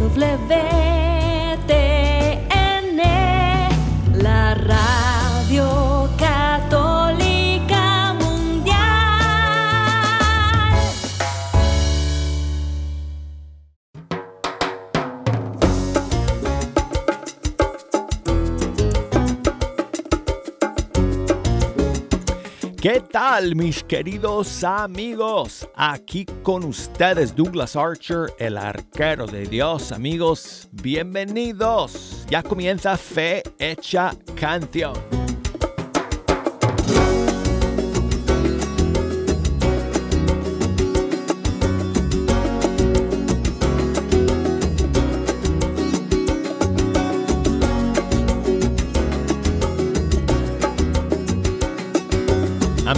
la tal mis queridos amigos? Aquí con ustedes Douglas Archer, el arquero de Dios. Amigos, bienvenidos. Ya comienza Fe Hecha Canción.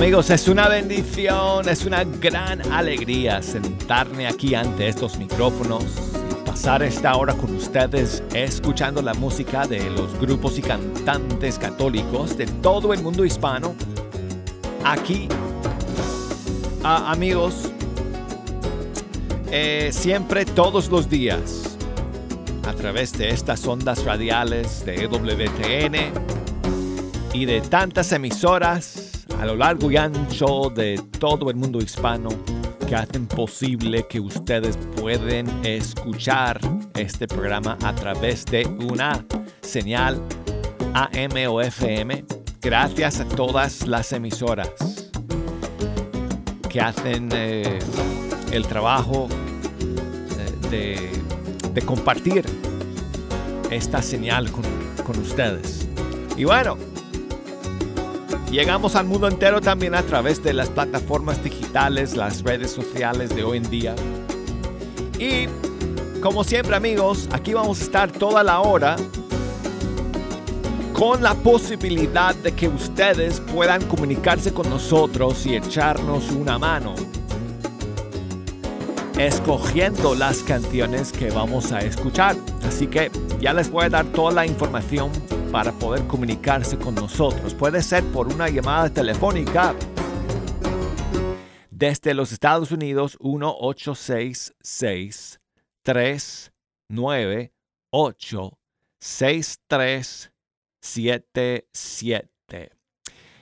Amigos, es una bendición, es una gran alegría sentarme aquí ante estos micrófonos y pasar esta hora con ustedes escuchando la música de los grupos y cantantes católicos de todo el mundo hispano. Aquí, amigos, eh, siempre todos los días a través de estas ondas radiales de EWTN y de tantas emisoras a lo largo y ancho de todo el mundo hispano que hacen posible que ustedes pueden escuchar este programa a través de una señal AM o FM. Gracias a todas las emisoras que hacen eh, el trabajo eh, de, compartir esta señal con, con ustedes. Y bueno, Llegamos al mundo entero también a través de las plataformas digitales, las redes sociales de hoy en día. Y como siempre amigos, aquí vamos a estar toda la hora con la posibilidad de que ustedes puedan comunicarse con nosotros y echarnos una mano escogiendo las canciones que vamos a escuchar. Así que ya les voy a dar toda la información para poder comunicarse con nosotros. Puede ser por una llamada telefónica desde los Estados Unidos 1866 398 6377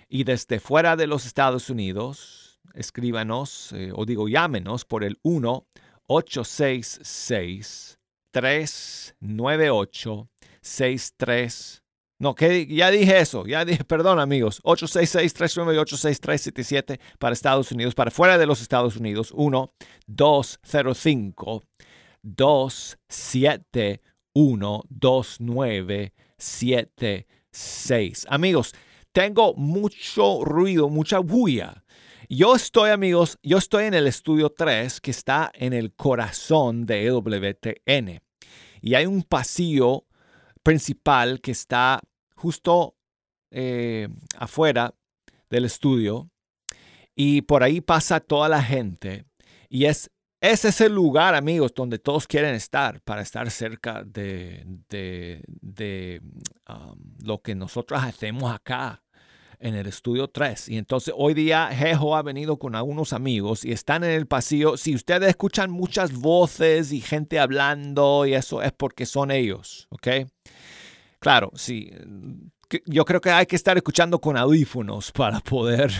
y desde fuera de los Estados Unidos escríbanos eh, o digo llámenos por el 1 866 398 6377 no, que ya dije eso, ya dije, perdón amigos, 866-398-6377 para Estados Unidos, para fuera de los Estados Unidos, 1-205-271-2976. Amigos, tengo mucho ruido, mucha bulla. Yo estoy, amigos, yo estoy en el estudio 3 que está en el corazón de EWTN. Y hay un pasillo principal que está justo eh, afuera del estudio y por ahí pasa toda la gente y es ese es el lugar, amigos, donde todos quieren estar para estar cerca de, de, um, lo que nosotros hacemos acá en el estudio 3. Y entonces hoy día Jejo ha venido con algunos amigos y están en el pasillo. Si ustedes escuchan muchas voces y gente hablando y eso es porque son ellos, ¿ok? Claro, sí. Yo creo que hay que estar escuchando con audífonos para poder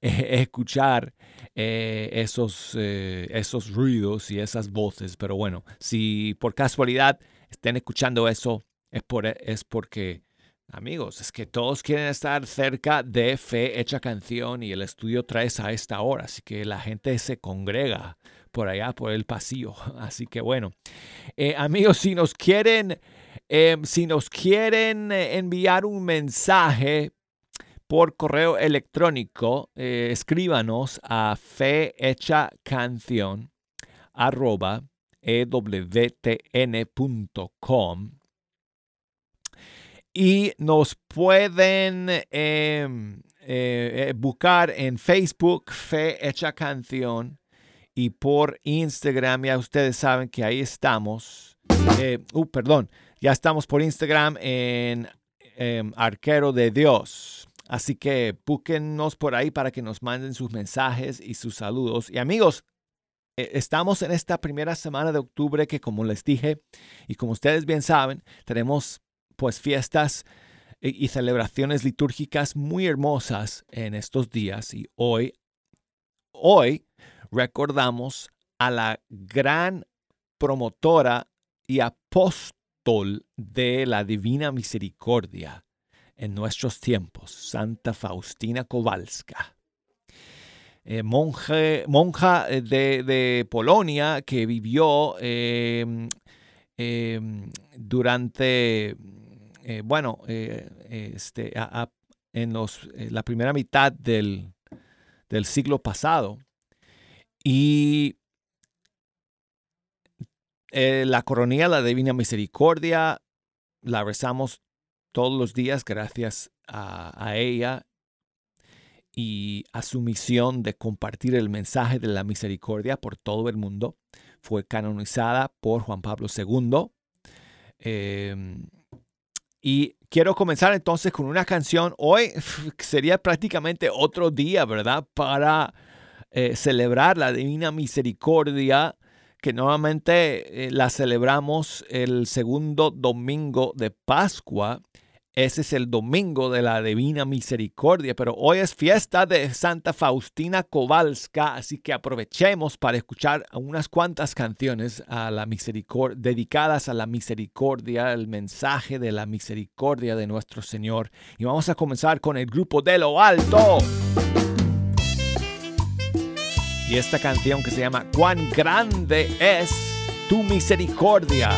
eh, escuchar eh, esos, eh, esos ruidos y esas voces. Pero bueno, si por casualidad estén escuchando eso, es, por, es porque, amigos, es que todos quieren estar cerca de Fe Hecha Canción y el estudio 3 a esta hora. Así que la gente se congrega por allá, por el pasillo. Así que bueno, amigos, si nos quieren Em, si nos quieren eh, enviar un mensaje por correo electrónico, eh, escríbanos a fehechacanción arroba ewtn.com y nos pueden em, eh, buscar en Facebook Fe Hecha Canción y por Instagram ya ustedes saben que ahí estamos. uh, perdón, ya estamos por Instagram en em, Arquero de Dios. Así que búsquennos por ahí para que nos manden sus mensajes y sus saludos. Y amigos, eh, estamos en esta primera semana de octubre que como les dije y como ustedes bien saben, tenemos pues fiestas y celebraciones litúrgicas muy hermosas en estos días y hoy, hoy recordamos a la gran promotora y apóstol de la Divina Misericordia en nuestros tiempos, Santa Faustina Kowalska. Eh, monja eh, de, Polonia que vivió em, em, durante, eh, bueno, este, en los, la primera mitad del, del siglo pasado. Y la coronilla, la Divina Misericordia, la rezamos todos los días gracias a, ella y a su misión de compartir el mensaje de la misericordia por todo el mundo. Fue canonizada por Juan Pablo II. Em, y quiero comenzar entonces con una canción. Hoy sería prácticamente otro día, ¿verdad? Para eh, celebrar la divina misericordia que normalmente eh, la celebramos el segundo domingo de Pascua ese es el domingo de la Divina Misericordia, pero hoy es fiesta de Santa Faustina Kowalska, así que aprovechemos para escuchar unas cuantas canciones a la dedicadas a la misericordia, el mensaje de la misericordia de nuestro Señor. Y vamos a comenzar con el grupo de lo alto. Y esta canción que se llama Cuán grande es tu misericordia.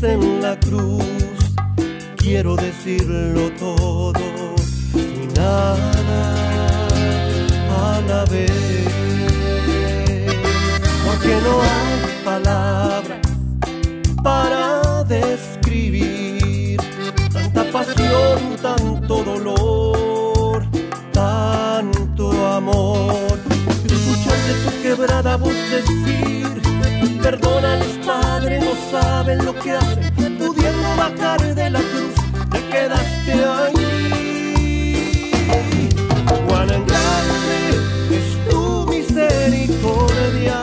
En la cruz, quiero decirlo todo y nada a la vez. Porque no hay palabras para describir tanta pasión, tanto dolor, tanto amor. Escucharte tu quebrada voz decir, perdona el no saben lo que hacen, pudiendo bajar de la cruz, te quedaste allí. Cuán grande es tu misericordia,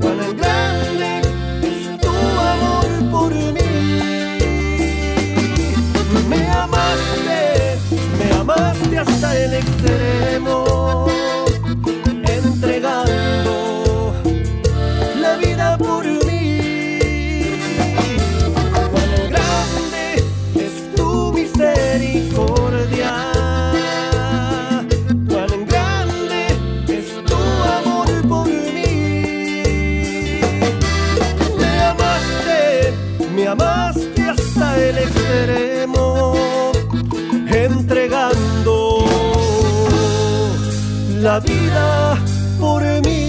cuán grande es tu amor por mí. Me amaste, me amaste hasta el extremo. Vida por mí.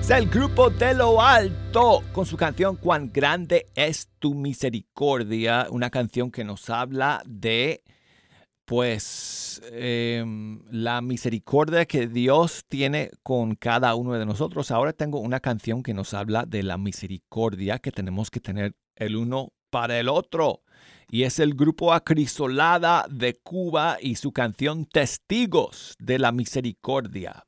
Es el grupo de lo alto con su canción Cuán grande es tu misericordia, una canción que nos habla de pues em, la misericordia que Dios tiene con cada uno de nosotros. Ahora tengo una canción que nos habla de la misericordia que tenemos que tener el uno para el otro. Y es el grupo Acrisolada de Cuba y su canción Testigos de la Misericordia.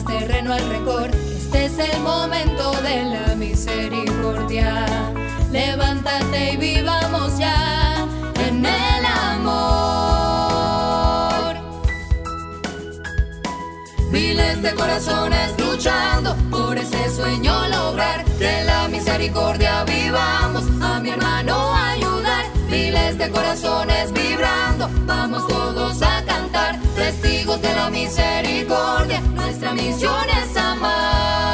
Terreno al rencor. Este es el momento de la misericordia. Levántate y vivamos ya en el amor. Miles de corazones luchando por ese sueño lograr que la misericordia vivamos a mi hermano ayudar. Miles de corazones vibrando, vamos todos a testigos de la misericordia nuestra misión es amar.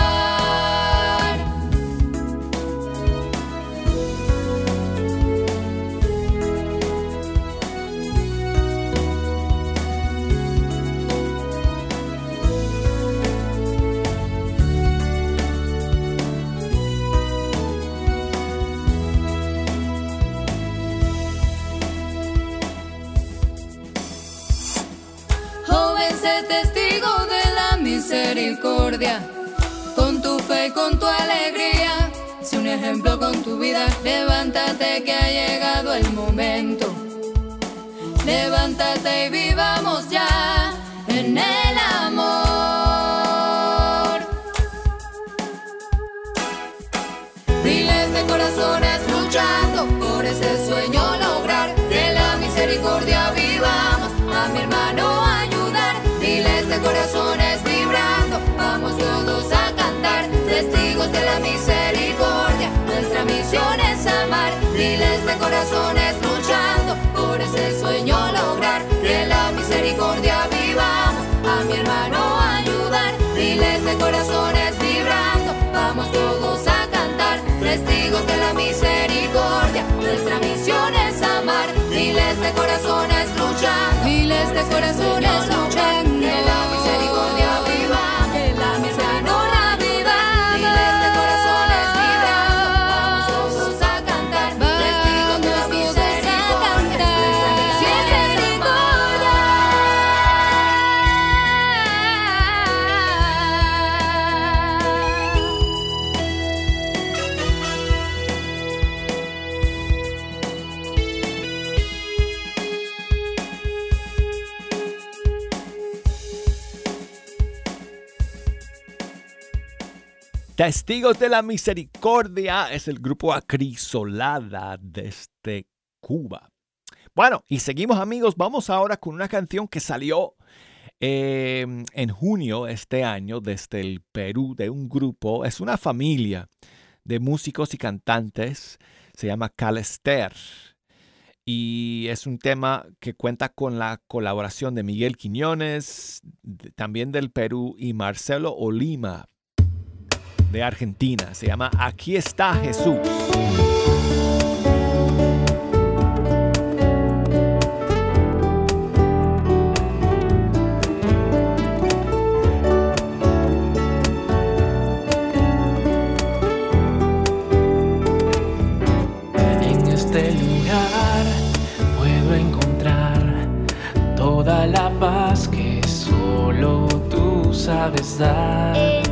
Sé testigo de misericordia, con tu fe y con tu alegría. Si un ejemplo con tu vida, levántate que ha llegado el momento. Levántate y vivamos ya en el amor. Miles de corazones luchando por ese sueño lograr que la misericordia vivamos a mi hermano testigos de la misericordia. Nuestra misión es amar, miles de corazones luchando por ese sueño lograr que la misericordia vivamos. A mi hermano ayudar, miles de corazones vibrando, vamos todos a cantar, testigos de la misericordia. Nuestra misión es amar, miles de corazones luchando, miles de corazones luchando, Testigos de la Misericordia es el grupo Acrisolada desde Cuba. Bueno, y seguimos amigos, vamos ahora con una canción que salió em, en junio este año desde el Perú de un grupo, es una familia de músicos y cantantes, se llama Calester. Y es un tema que cuenta con la colaboración de Miguel Quiñones, también del Perú, y Marcelo Olima de Argentina. Se llama Aquí está Jesús. En este lugar puedo encontrar toda la paz que solo tú sabes dar.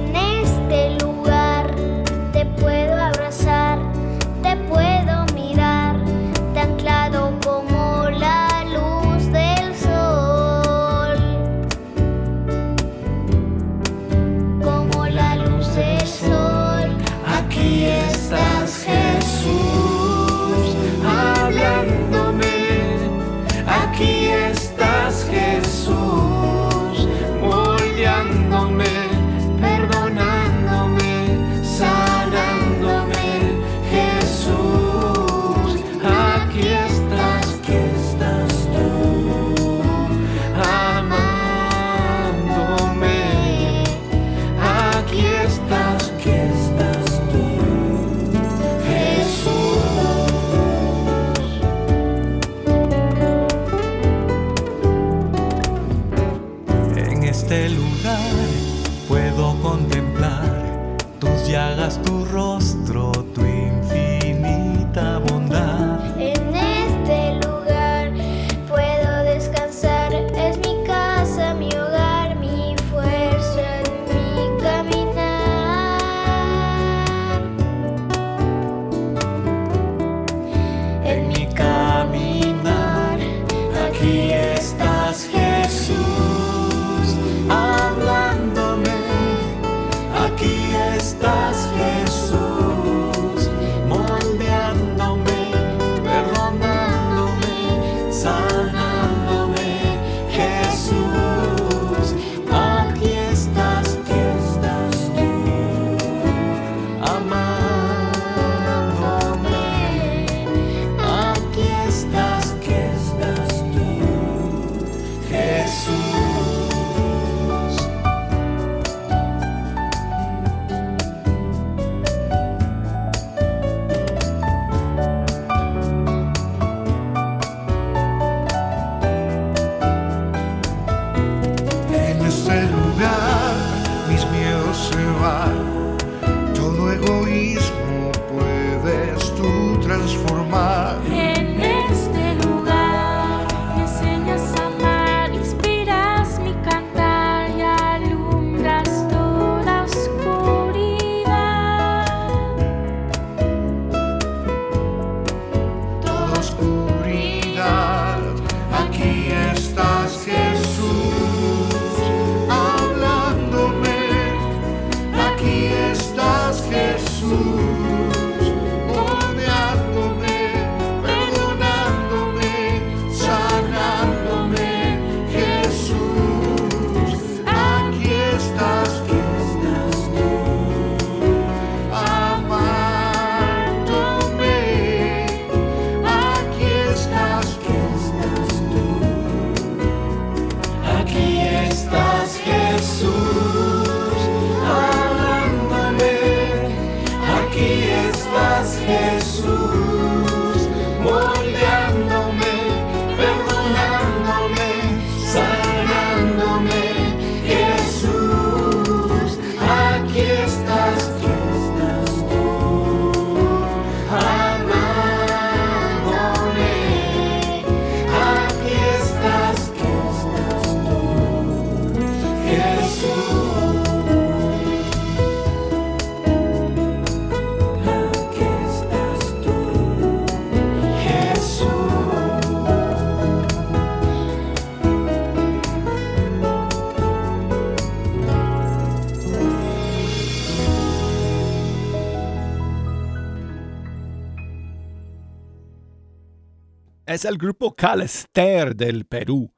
es el grupo Calester del Perú,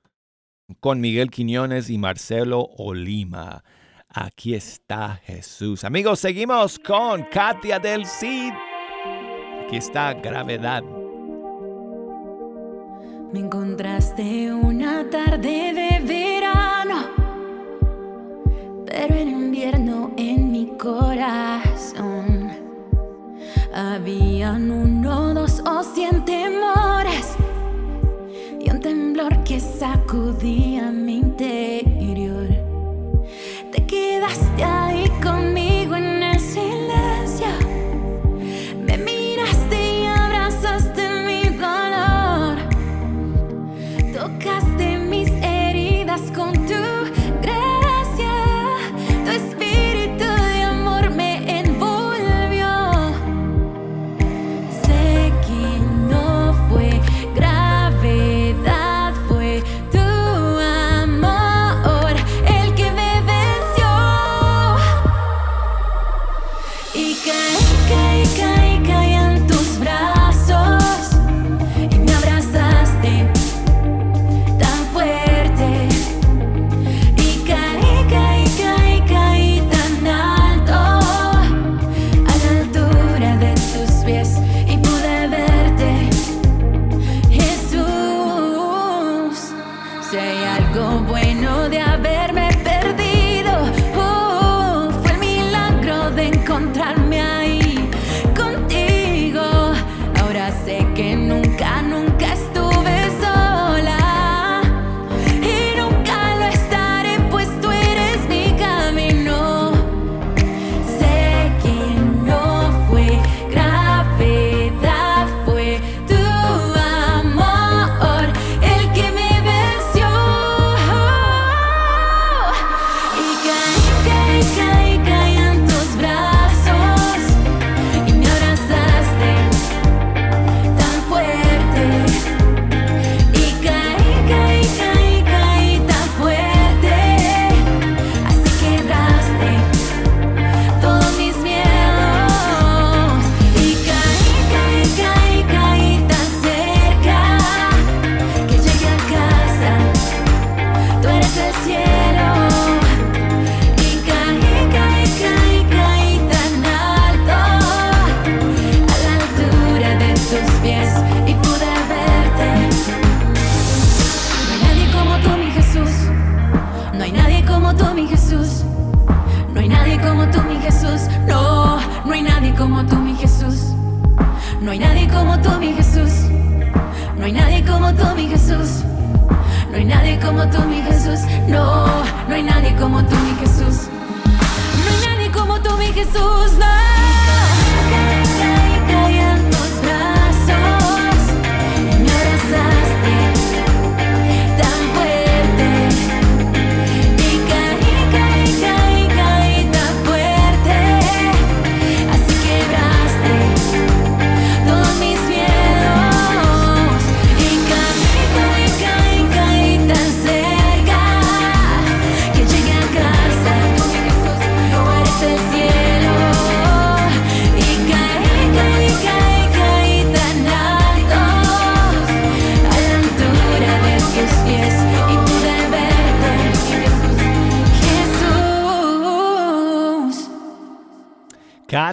con Miguel Quiñones y Marcelo Olima. Aquí está Jesús. Amigos, seguimos con Katia del Cid. Aquí está Gravedad. Me encontraste una tarde de verano, pero en invierno en mi corazón. Habían uno, dos o cien que sacudia minha mente.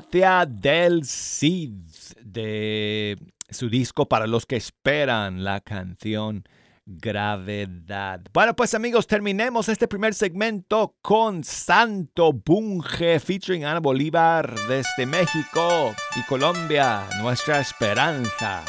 Del Cid de su disco para los que esperan la canción Gravedad. Bueno, pues amigos, terminemos este primer segmento con Santo Bunge featuring Ana Bolívar desde México y Colombia, nuestra esperanza.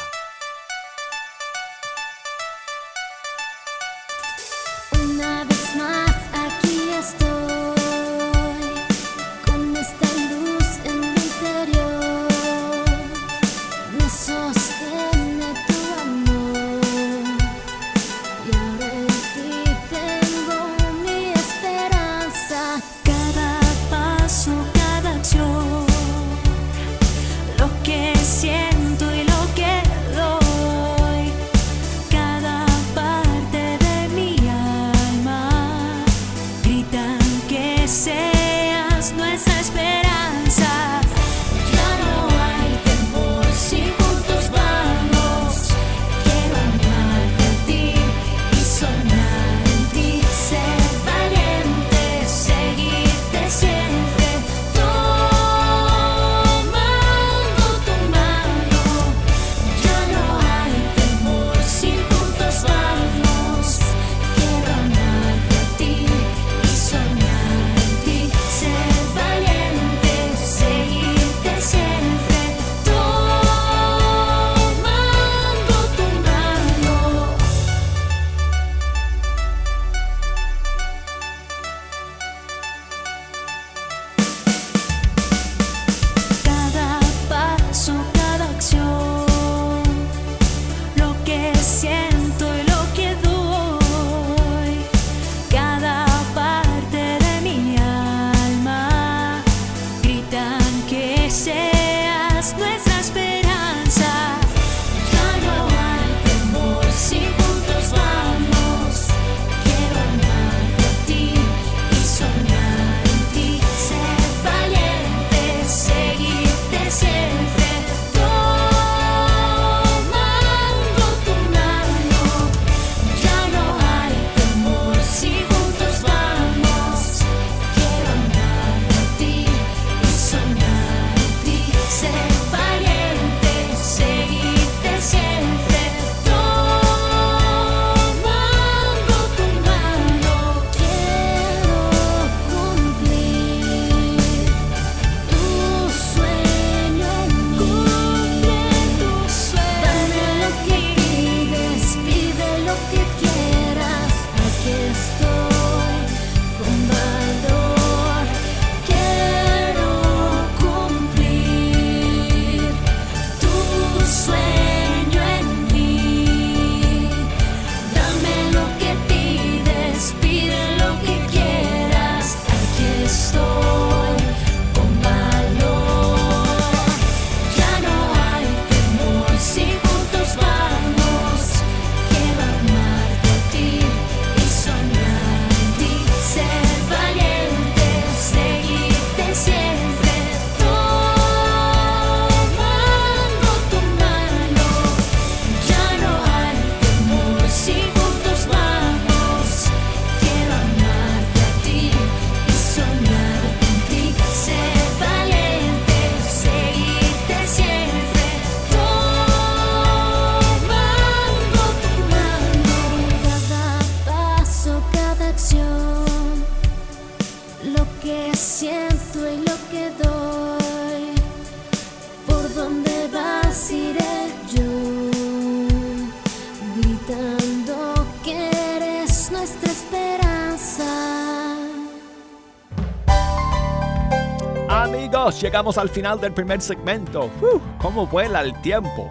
Llegamos al final del primer segmento. ¿Cómo vuela el tiempo?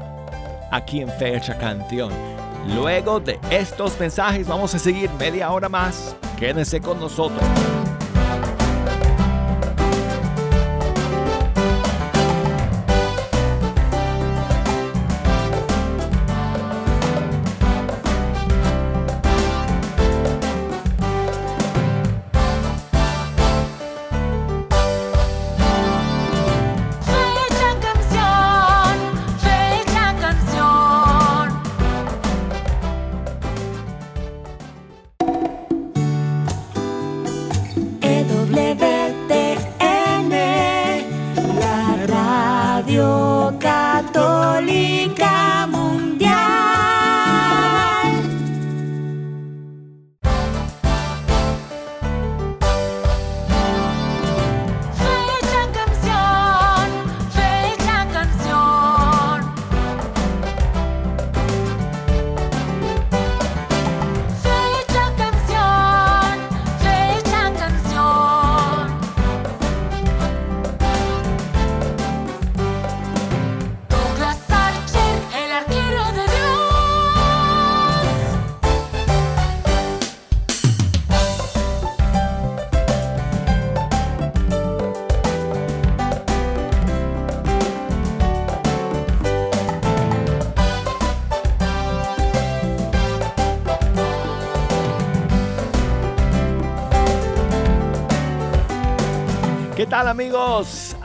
Aquí en Fecha Canción. Luego de estos mensajes vamos a seguir media hora más. Quédense con nosotros.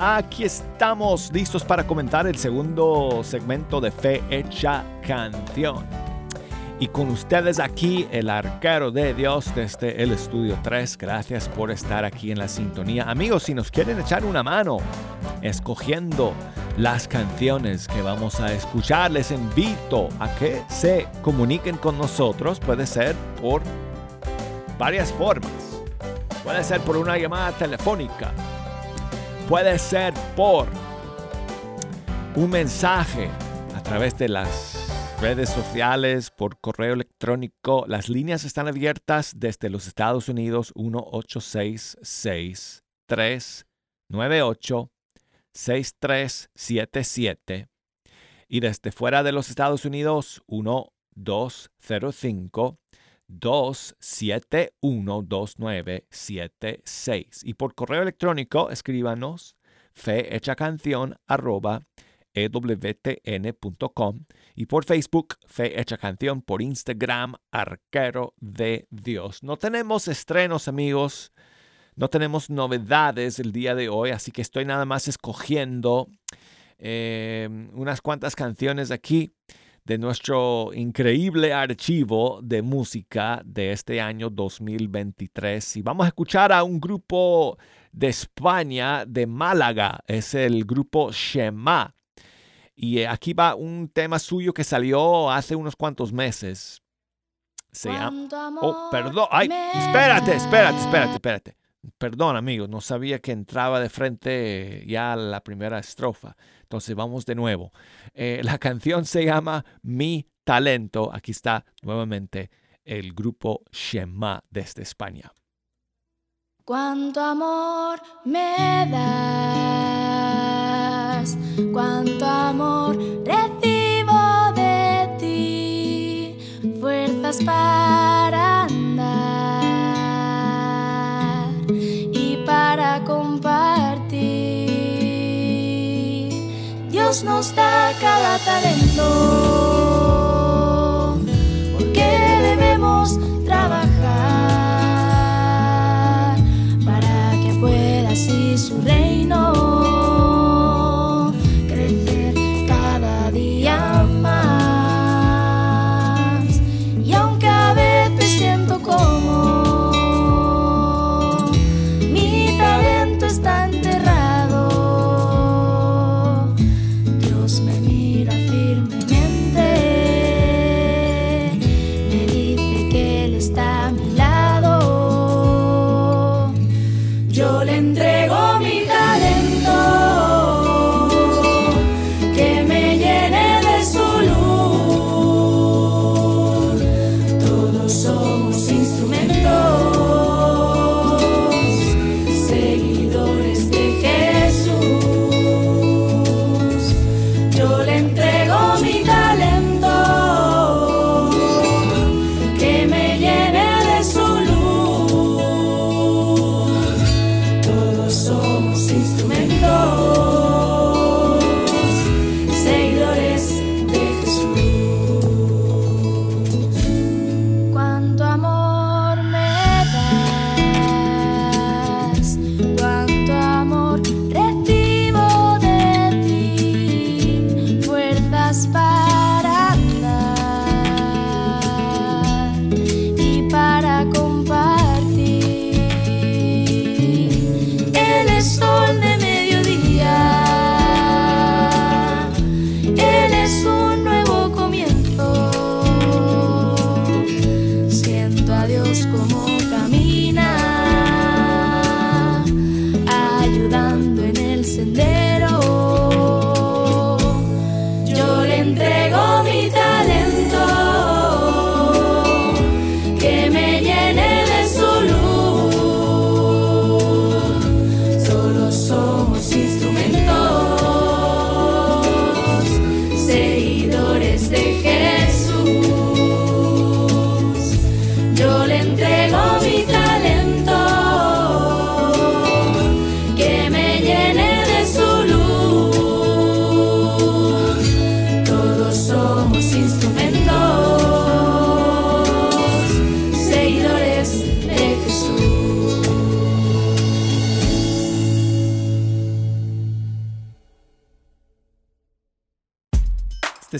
Aquí estamos listos para comentar el segundo segmento de Fe Hecha Canción. Y con ustedes aquí el arquero de Dios desde el estudio 3. Gracias por estar aquí en la sintonía. Amigos, si nos quieren echar una mano escogiendo las canciones que vamos a escuchar, les invito a que se comuniquen con nosotros. Puede ser por varias formas. Puede ser por una llamada telefónica. Puede ser por un mensaje a través de las redes sociales, por correo electrónico. Las líneas están abiertas desde los Estados Unidos 1-866-398-6377 y desde fuera de los Estados Unidos 1205 271-2976. Y por correo electrónico, escríbanos fehechacanción arroba ewtn.com y por Facebook, Fe Hecha Canción, por Instagram, Arquero de Dios. No tenemos estrenos, amigos. No tenemos novedades el día de hoy, así que estoy nada más escogiendo eh, unas cuantas canciones aquí de nuestro increíble archivo de música de este año 2023. Y vamos a escuchar a un grupo de España, de Málaga. Es el grupo Shema. Y eh, aquí va un tema suyo que salió hace unos cuantos meses. Se llama... Oh, perdón. Ay, espérate, espérate, espérate, espérate. Perdón, amigos, no sabía que entraba de frente ya la primera estrofa. Entonces vamos de nuevo. Eh, la canción se llama Mi Talento. Aquí está nuevamente el grupo Shema desde España. Cuánto amor me das, cuánto amor recibo de ti, fuerzas para Dios nos da cada talento,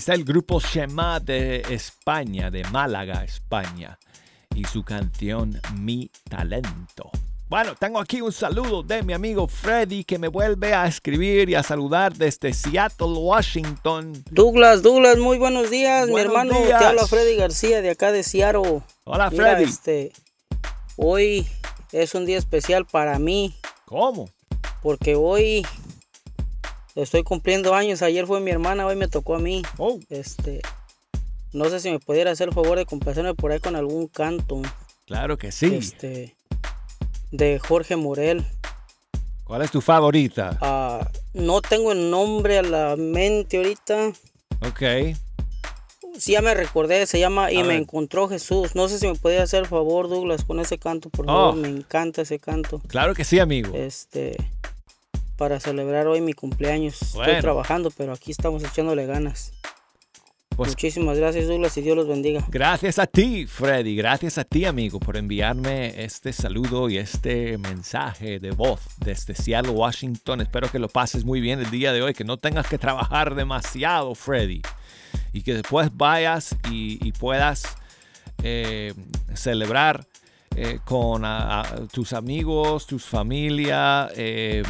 Este es el grupo Shema de España, de Málaga, España, y su canción Mi Talento. Bueno, tengo aquí un saludo de mi amigo Freddy que me vuelve a escribir y a saludar desde Seattle, Washington. Douglas, Douglas, muy buenos días, Buenos mi hermano. días. Te habla Freddy García de acá de Seattle. Hola Mira, Freddy. este, hoy es un día especial para mí ¿Cómo? porque hoy estoy cumpliendo años. Ayer fue mi hermana, hoy me tocó a mí. Oh, Este, no sé si me pudiera hacer el favor de complacerme por ahí con algún canto. claro que sí. Este, de Jorge Morel. ¿Cuál es tu favorita? Ah, no tengo el nombre a la mente ahorita. Ok. Sí, ya me recordé, se llama Y A me ver. encontró Jesús. No sé si me podía hacer el favor, Douglas, con ese canto, por Oh. favor. Me encanta ese canto. Claro que sí, amigo. Este, para celebrar hoy mi cumpleaños. Bueno. Estoy trabajando, pero aquí estamos echándole ganas. Pues Muchísimas gracias, Douglas, y Dios los bendiga. Gracias a ti, Freddy. Gracias a ti, amigo, por enviarme este saludo y este mensaje de voz desde Seattle, Washington. Espero que lo pases muy bien el día de hoy, que no tengas que trabajar demasiado, Freddy. Y que después vayas y, y puedas eh, celebrar eh, con a- a tus amigos, tus familia, eh,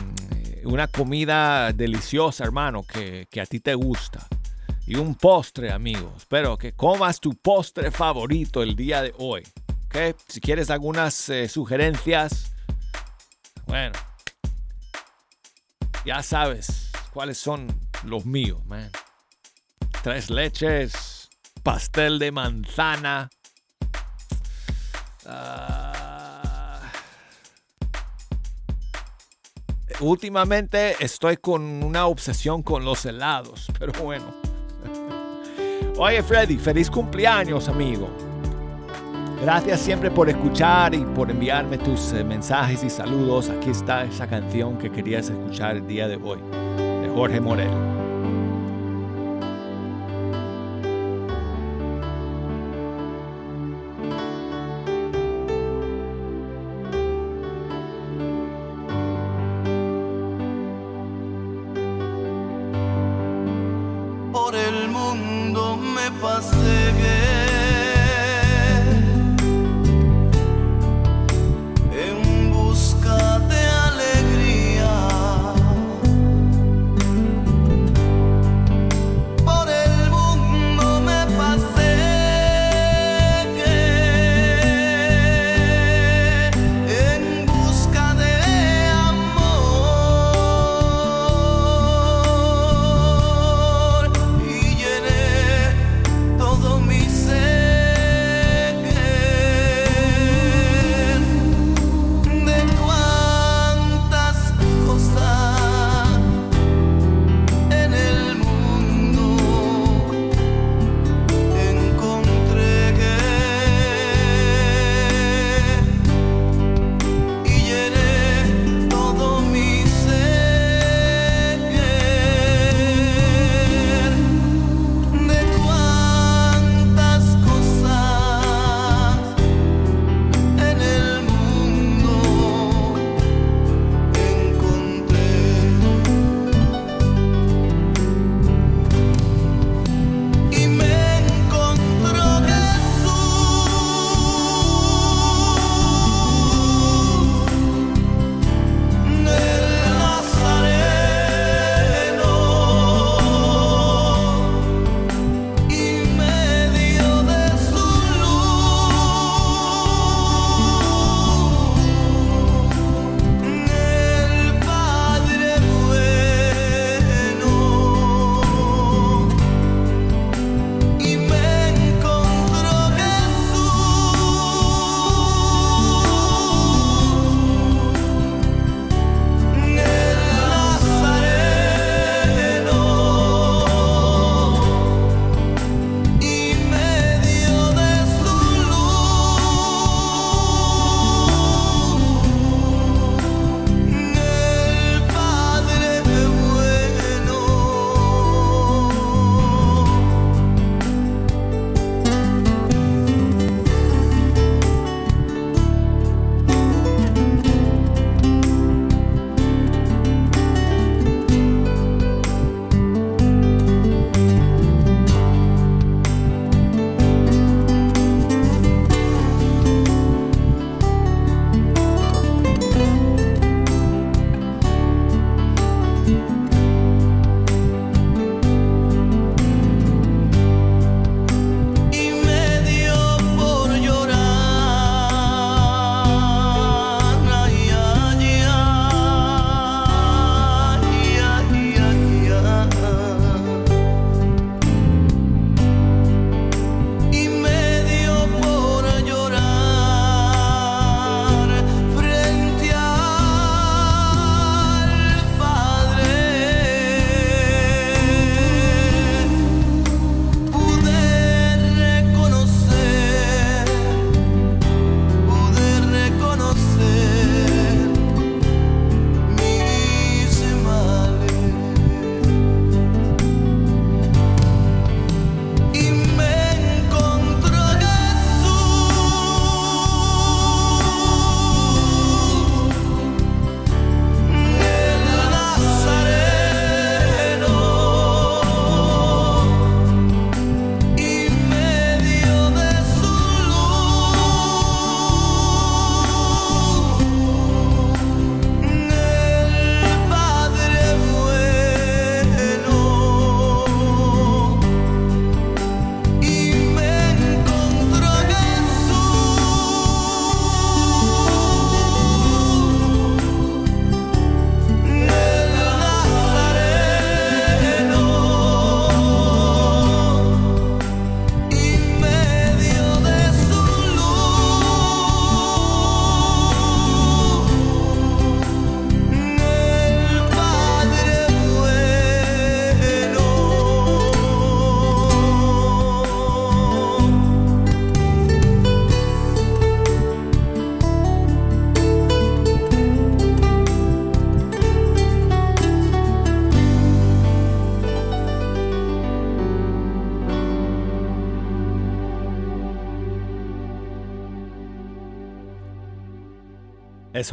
una comida deliciosa, hermano, que, que a ti te gusta. Y un postre, amigo. Espero que comas tu postre favorito el día de hoy. ¿ok? Si quieres algunas eh, sugerencias, bueno, ya sabes cuáles son los míos. Tres leches, pastel de manzana. ah, últimamente estoy con una obsesión con los helados, pero bueno. Oye Freddy, feliz cumpleaños amigo. Gracias siempre por escuchar y por enviarme tus eh, mensajes y saludos. Aquí está esa canción que querías escuchar el día de hoy, de Jorge Morel. Me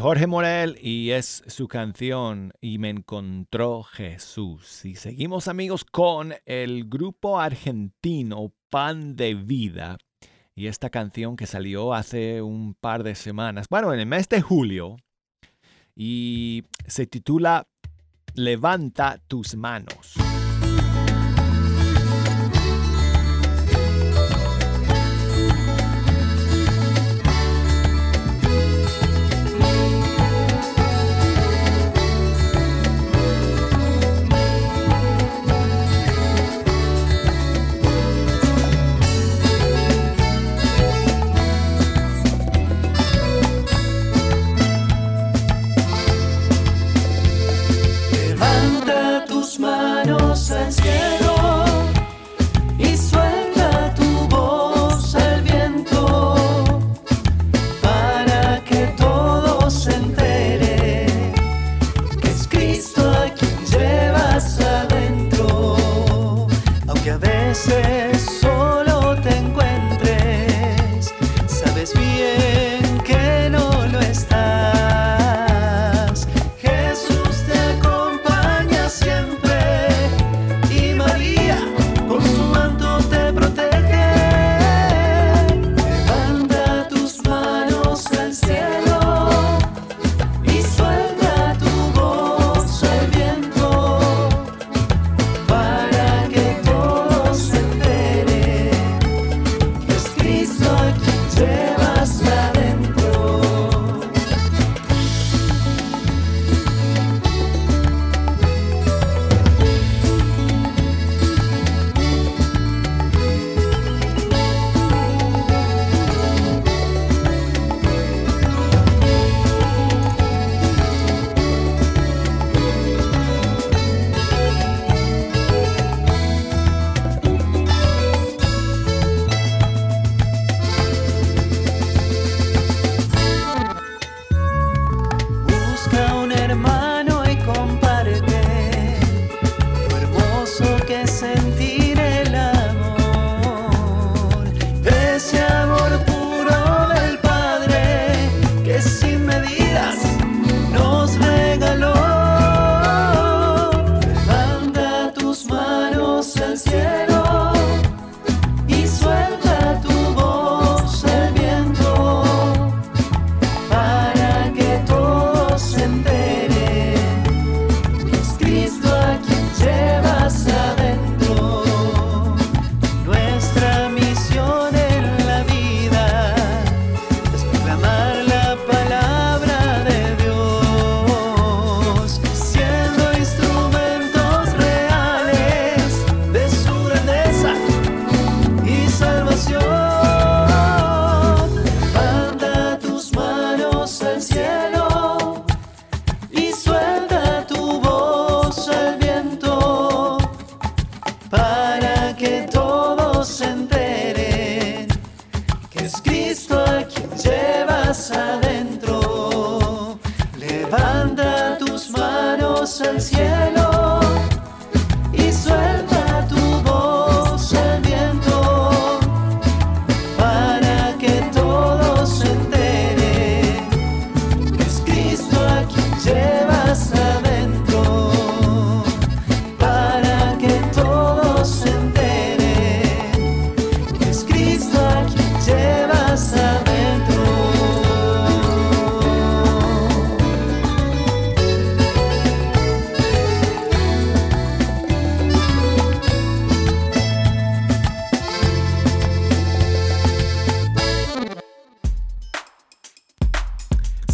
Jorge Morel y es su canción Y me encontró Jesús. Y seguimos amigos con el grupo argentino Pan de Vida y esta canción que salió hace un par de semanas, bueno, en el mes de julio, y se titula Levanta tus manos.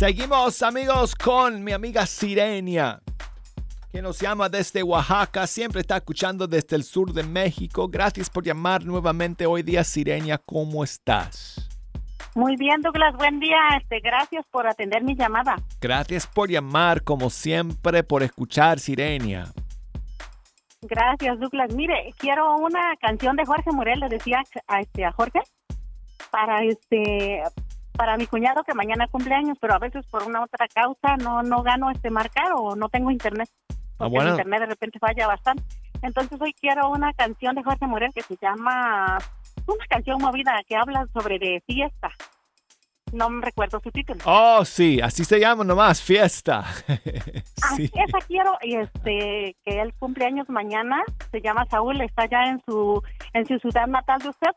Seguimos amigos con mi amiga Sirenia, que nos llama desde Oaxaca, siempre está escuchando desde el sur de México. Gracias por llamar nuevamente hoy día, Sirenia, ¿cómo estás? Muy bien, Douglas, buen día. Este, gracias por atender mi llamada. Gracias por llamar, como siempre, por escuchar, Sirenia. Gracias, Douglas. Mire, quiero una canción de Jorge Morel, le decía a, este, a Jorge, para este para mi cuñado que mañana cumpleaños, pero a veces por una otra causa no no gano este marcar o no tengo internet. Ah, Porque bueno. el internet de repente falla bastante. Entonces hoy quiero una canción de Jorge Morel que se llama una canción movida que habla sobre de fiesta. no me recuerdo su título. Oh, sí, así se llama nomás, fiesta. sí. Ah, esa quiero, y este, que él cumpleaños mañana, se llama Saúl, está ya en su, en su ciudad natal de usted.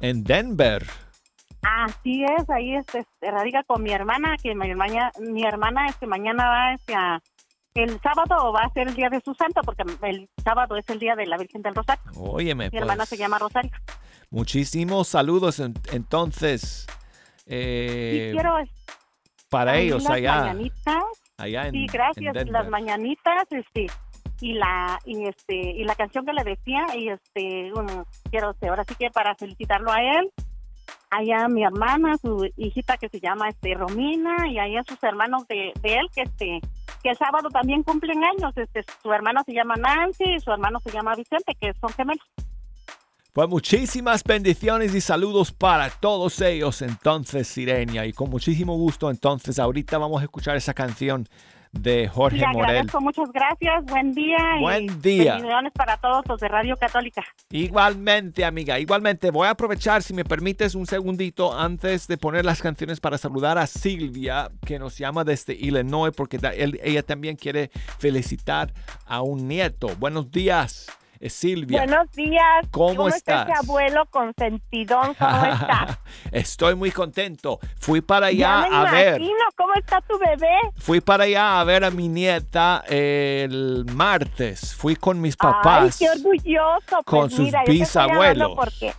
En Denver. Así es, ahí este, este, radica con mi hermana, que mi hermana, mi hermana este, mañana va hacia, el sábado va a ser el día de su santo, porque el sábado es el día de la Virgen del Rosario. Óyeme, Mi hermana pues, se llama Rosario. muchísimos saludos en- entonces Y eh, quiero es- para ellos allá, mañanitas, allá en, sí, gracias, las mañanitas, este, y la, y este, y la canción que le decía, y este, un- quiero, este, ahora sí que para felicitarlo a él, allá mi hermana, su hijita que se llama, este, Romina, y allá sus hermanos de, de él, que este, que el sábado también cumplen años, este, su hermana se llama Nancy, y su hermano se llama Vicente, que son gemelos. Pues muchísimas bendiciones y saludos para todos ellos entonces, Sirenia. Y con muchísimo gusto entonces, ahorita vamos a escuchar esa canción de Jorge Le Morel. agradezco, muchas gracias, buen día. Buen y día. Bendiciones para todos los de Radio Católica. Igualmente, amiga, igualmente. Voy a aprovechar, si me permites, un segundito antes de poner las canciones para saludar a Silvia, que nos llama desde Illinois, porque da- él- ella también quiere felicitar a un nieto. Buenos días, Silvia. Buenos días. ¿Cómo está estás? ese abuelo consentidón? ¿Cómo está? Estoy muy contento. Fui para ya allá me a ver. ¿Cómo está tu bebé? Fui para allá a ver a mi nieta el martes. Fui con mis Ay, papás. qué orgulloso. con Pues sus mira, hablando bisabuelos. Porque...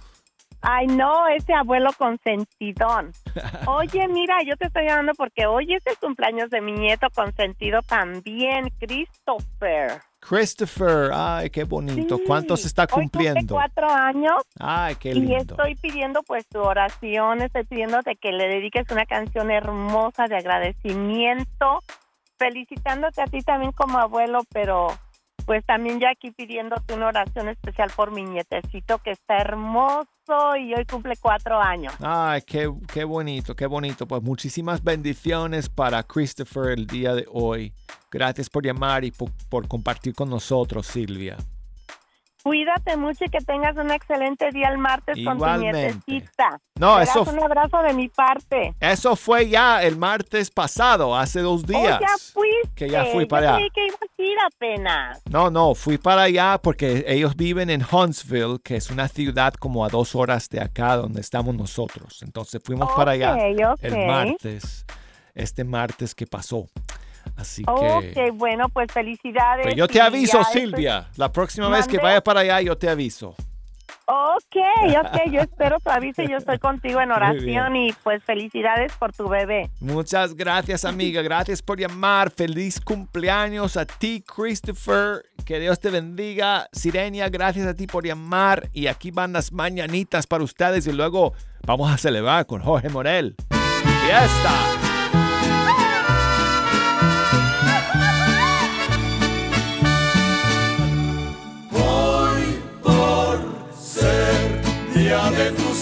Ay, no, ese abuelo consentidón. Oye, mira, yo te estoy llamando porque hoy es el cumpleaños de mi nieto consentido también, Christopher. Christopher, ay, qué bonito. ¿Cuántos está Hoy cumple cumpliendo? cuatro años Ay, qué y lindo. estoy pidiendo pues tu oración, estoy pidiéndote que le dediques una canción hermosa de agradecimiento, felicitándote a ti también como abuelo, pero pues también ya aquí pidiéndote una oración especial por mi nietecito que está hermoso y hoy cumple cuatro años. Ay, qué, qué bonito, qué bonito. Pues muchísimas bendiciones para Christopher el día de hoy. Gracias por llamar y por, por compartir con nosotros, Silvia. Cuídate mucho y que tengas un excelente día el martes con tu Igualmente. nietecita. No, Te eso das un abrazo de mi parte. Eso fue ya el martes pasado, hace dos días. Oh, ya fuiste. que ya fui Yo para allá. creí que ibas a ir apenas. No, no, fui para allá porque ellos viven en Huntsville, que es una ciudad como a dos horas de acá donde estamos nosotros. Entonces fuimos para allá Ok, el martes, este martes que pasó. Así que... Ok, bueno, pues felicidades. Pues yo te aviso, estoy- Silvia. La próxima vez que vaya para allá, yo te aviso. Ok, ok, yo espero tu aviso y yo estoy contigo en oración y pues felicidades por tu bebé. Muchas gracias, amiga. Gracias por llamar. Feliz cumpleaños a ti, Christopher. Que Dios te bendiga. Sirenia, gracias a ti por llamar. Y aquí van las mañanitas para ustedes. Y luego vamos a celebrar con Jorge Morel. ¡Fiesta! Día de tu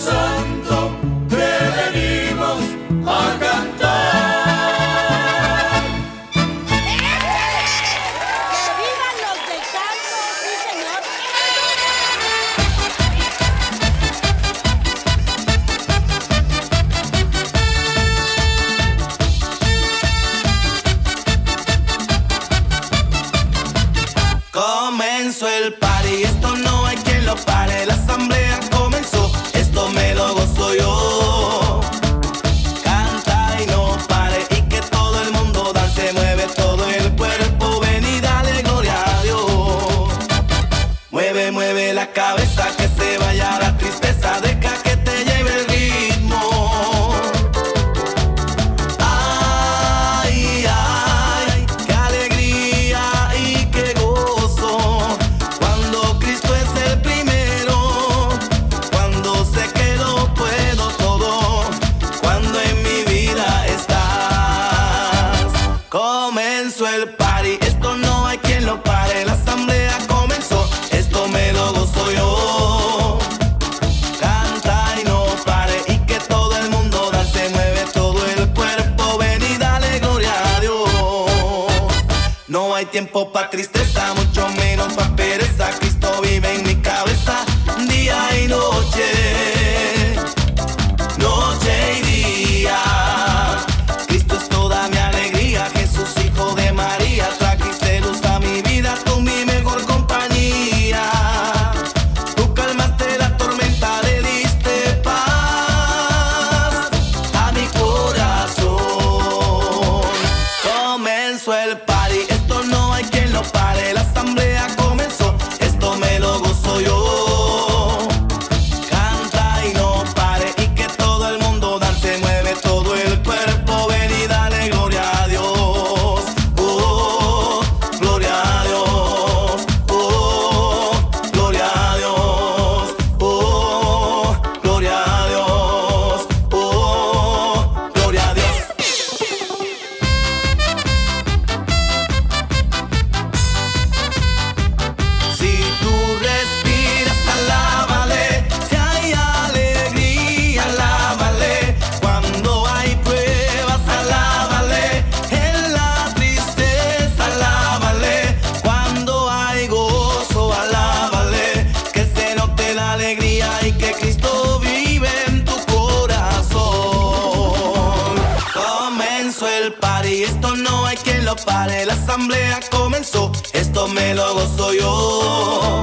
La asamblea comenzó, esto me lo gozo yo.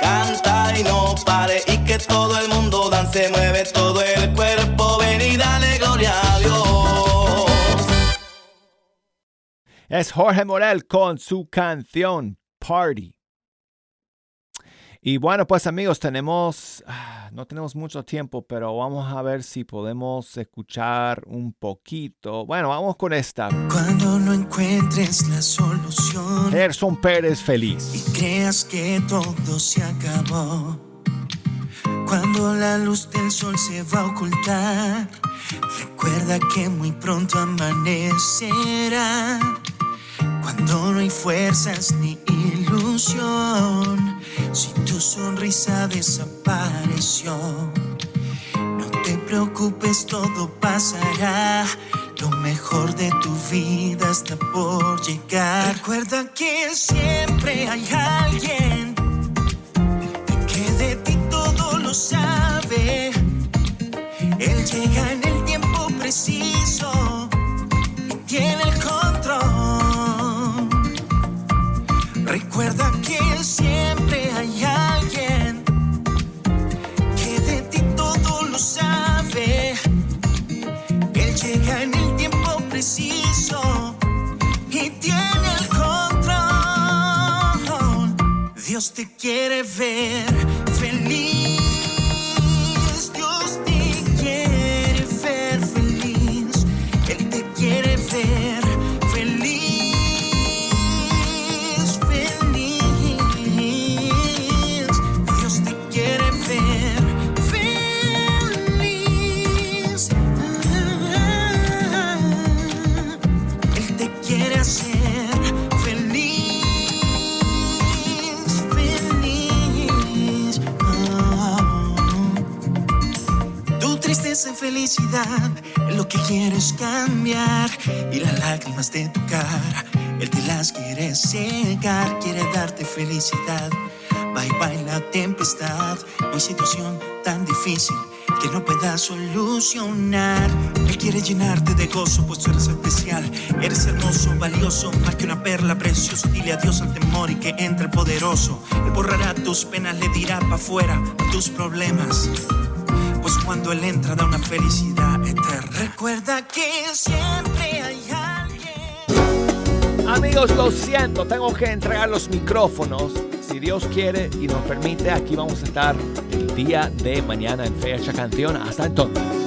Canta y no pare y que todo el mundo dance, mueve todo el cuerpo, ven y dale gloria a Dios. Es Jorge Morel con su canción Party. Y bueno, pues amigos, tenemos, ah, no tenemos mucho tiempo, pero vamos a ver si podemos escuchar un poquito. Bueno, vamos con esta. Cuando no encuentres la solución Gerson Pérez feliz. y creas que todo se acabó. Cuando la luz del sol se va a ocultar, recuerda que muy pronto amanecerá. Cuando no hay fuerzas ni ilusión, si tu sonrisa desapareció, no te preocupes, todo pasará. Lo mejor de tu vida está por llegar. Recuerda que siempre hay alguien que de ti todo lo sabe. Él llega en el tiempo preciso y tiene el control. Te lo que quieres cambiar y las lágrimas de tu cara, él te las quiere secar, quiere darte felicidad. Bye bye la tempestad, no hay situación tan difícil que no pueda solucionar. Él quiere llenarte de gozo, pues tú eres especial, eres hermoso, valioso, más que una perla preciosa. Dile adiós al temor y que entre el poderoso. Él borrará tus penas, le dirá para afuera tus problemas. Cuando él entra da una felicidad eterna. Recuerda que siempre hay alguien. Amigos, lo siento, tengo que entregar los micrófonos. Si Dios quiere y nos permite, aquí vamos a estar el día de mañana en Fecha Canción. Hasta entonces.